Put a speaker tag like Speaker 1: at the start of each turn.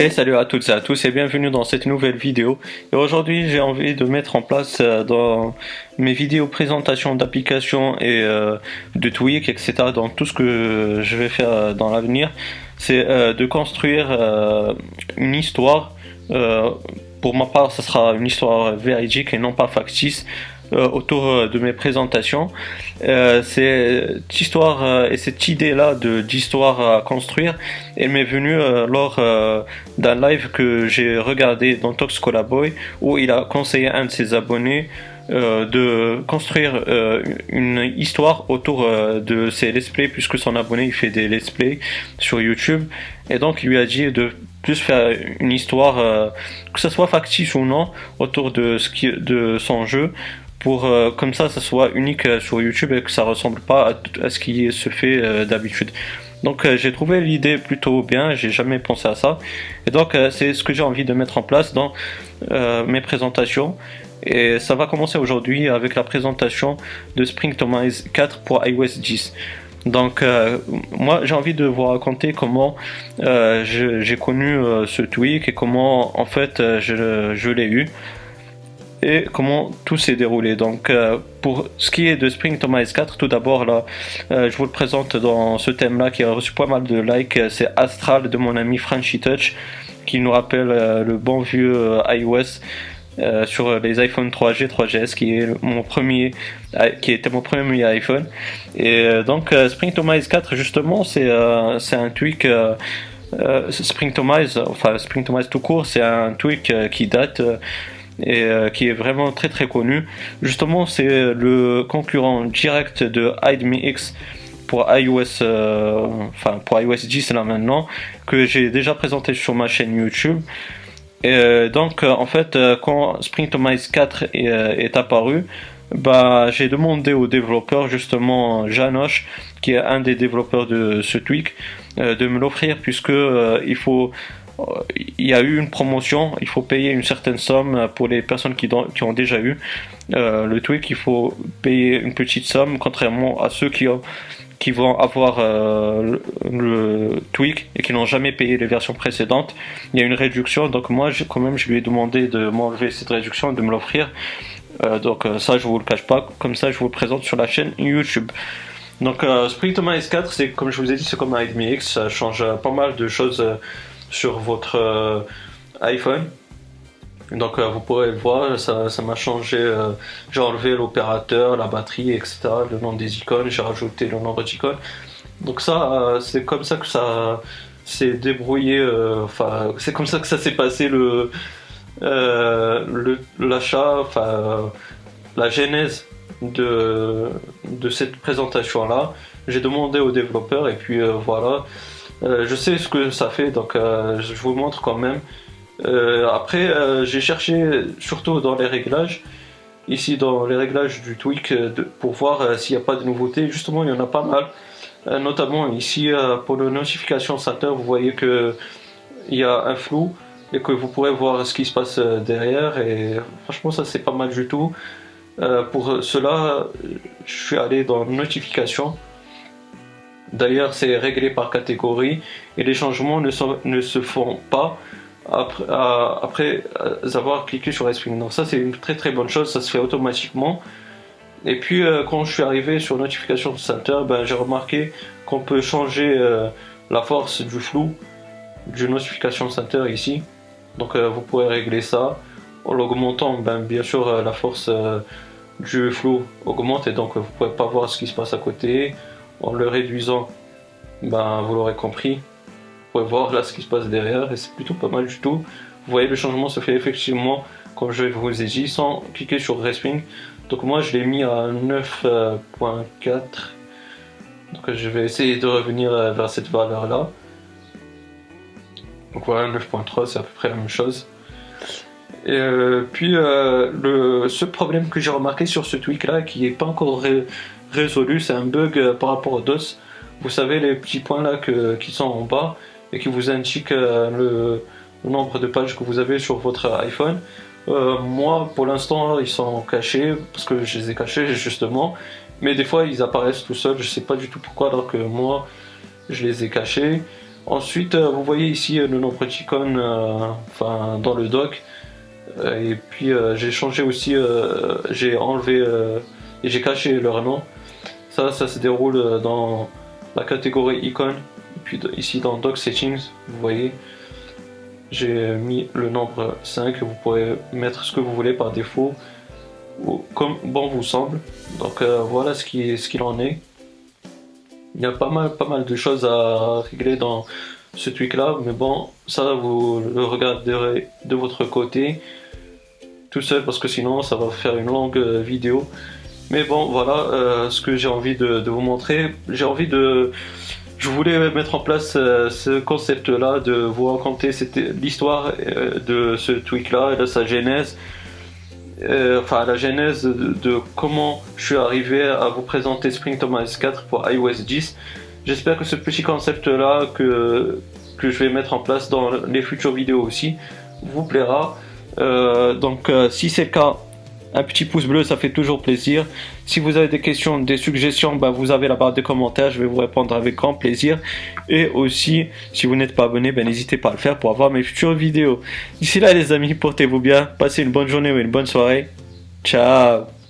Speaker 1: Et salut à toutes et à tous et bienvenue dans cette nouvelle vidéo. Et aujourd'hui j'ai envie de mettre en place euh, dans mes vidéos présentation d'applications et euh, de tweaks etc. dans tout ce que je vais faire euh, dans l'avenir, c'est de construire une histoire. pour ma part, ce sera une histoire véridique et non pas factice euh, autour euh, de mes présentations. Euh, cette histoire et cette idée-là d'histoire à construire, elle m'est venue lors d'un live que j'ai regardé dans Tox Boy où il a conseillé à un de ses abonnés de construire une histoire autour de ses let's play puisque son abonné il fait des let's play sur YouTube et donc il lui a dit de plus faire une histoire que ce soit factice ou non autour de ce qui de son jeu pour euh, comme ça ça soit unique euh, sur YouTube et que ça ressemble pas à, ce qui se fait euh, d'habitude. Donc j'ai trouvé l'idée plutôt bien, j'ai jamais pensé à ça. Et donc c'est ce que j'ai envie de mettre en place dans mes présentations. Et ça va commencer aujourd'hui avec la présentation de Springtomize 4 pour iOS 10. Donc moi j'ai envie de vous raconter comment j'ai connu ce tweak et comment en fait je l'ai eu et comment tout s'est déroulé. Donc, euh, pour ce qui est de Spring Thomas 4, tout d'abord, là, euh, je vous le présente dans ce thème-là qui a reçu pas mal de likes. C'est Astral de mon ami Frenchy Touch, qui nous rappelle euh, le bon vieux iOS. sur les iPhone 3G, 3GS, qui est mon premier, qui était mon premier iPhone. Et donc Spring Thomas 4, justement, c'est c'est un tweak. Spring Thomas, enfin Spring Thomas tout court, c'est un tweak qui date et euh, qui est vraiment très très connu. Justement, c'est le concurrent direct de HideMeX pour iOS, euh, enfin pour iOS 10 là maintenant, que j'ai déjà présenté sur ma chaîne YouTube. Et euh, donc en fait, quand Springtomize 4 est, apparu, bah, j'ai demandé au développeur justement Janoche, qui est un des développeurs de ce tweak, de me l'offrir puisque il faut il y a eu une promotion, il faut payer une certaine somme pour les personnes qui, ont déjà eu euh, le tweak, il faut payer une petite somme, contrairement à ceux qui, vont avoir euh, le, tweak et qui n'ont jamais payé les versions précédentes. Il y a une réduction, donc moi quand même je lui ai demandé de m'enlever cette réduction, de me l'offrir. Euh, donc ça je vous le cache pas, comme ça je vous le présente sur la chaîne YouTube. Donc Spring Thomas S4, c'est comme je vous ai dit, c'est comme un X, ça change pas mal de choses sur votre euh, iPhone. Donc euh, vous pourrez le voir, ça, m'a changé. Euh, j'ai enlevé l'opérateur, la batterie, etc. Le nom des icônes, j'ai rajouté le nombre d'icônes. Donc ça, c'est comme ça que ça s'est débrouillé. Enfin, c'est comme ça que ça s'est passé le l'achat, enfin la genèse de, de cette présentation là. J'ai demandé au développeur et puis voilà. Euh, je sais ce que ça fait, donc euh, je vous montre quand même. Euh, après, j'ai cherché surtout dans les réglages, ici dans les réglages du tweak, pour voir s'il n'y a pas de nouveautés. Justement, il y en a pas mal. notamment ici pour le notification center, vous voyez que il y a un flou et que vous pourrez voir ce qui se passe derrière. Et franchement, ça c'est pas mal du tout. pour cela, je suis allé dans notification D'ailleurs, c'est réglé par catégorie et les changements ne, se font pas après, avoir cliqué sur Respring. Donc ça, c'est une très très bonne chose, ça se fait automatiquement. Et puis, euh, quand je suis arrivé sur Notification Center, ben, j'ai remarqué qu'on peut changer euh, la force du flou du Notification Center ici. Donc, euh, vous pourrez régler ça. En l'augmentant, ben, bien sûr, la force du flou augmente et donc vous ne pouvez pas voir ce qui se passe à côté en le réduisant, ben, vous l'aurez compris, vous pouvez voir là ce qui se passe derrière et c'est plutôt pas mal du tout. Vous voyez le changement se fait effectivement comme je vous ai dit sans cliquer sur Resping. Donc moi je l'ai mis à 9.4. Donc je vais essayer de revenir vers cette valeur là. Donc voilà 9.3 c'est à peu près la même chose. Et euh, puis euh, le, ce problème que j'ai remarqué sur ce tweak là qui n'est pas encore résolu. C'est un bug euh, par rapport au DOS. Vous savez, les petits points là qui sont en bas et qui vous indiquent le, nombre de pages que vous avez sur votre iPhone. Moi, pour l'instant, ils sont cachés parce que je les ai cachés justement. Mais des fois, ils apparaissent tout seuls. Je sais pas du tout pourquoi, alors que moi, je les ai cachés. Ensuite, vous voyez ici le nombre d'icônes dans le dock. Et puis j'ai changé aussi, j'ai enlevé et j'ai caché leur nom. Ça, ça se déroule dans la catégorie icône. Puis ici dans Dock Settings, vous voyez, j'ai mis le nombre 5. Vous pourrez mettre ce que vous voulez par défaut, ou comme bon vous semble. Donc voilà ce qu'il ce qu'il en est. Il y a pas mal, pas mal de choses à régler dans ce tweak là, mais bon, ça vous le regarderez de votre côté tout seul parce que sinon ça va faire une longue vidéo. Mais bon, voilà euh, ce que j'ai envie de, vous montrer. J'ai envie de. Je voulais mettre en place euh, ce concept-là, de vous raconter l'histoire euh, de ce tweak-là de sa genèse. enfin, la genèse de, comment je suis arrivé à vous présenter Spring Thomas 4 pour iOS 10. J'espère que ce petit concept-là que, que je vais mettre en place dans les futures vidéos aussi vous plaira. Donc, si c'est le cas, un petit pouce bleu, ça fait toujours plaisir. Si vous avez des questions, des suggestions, bah, vous avez la barre de commentaires, je vais vous répondre avec grand plaisir. Et aussi, si vous n'êtes pas abonné, ben, n'hésitez pas à le faire pour avoir mes futures vidéos. D'ici là, les amis, portez-vous bien, passez une bonne journée ou une bonne soirée. Ciao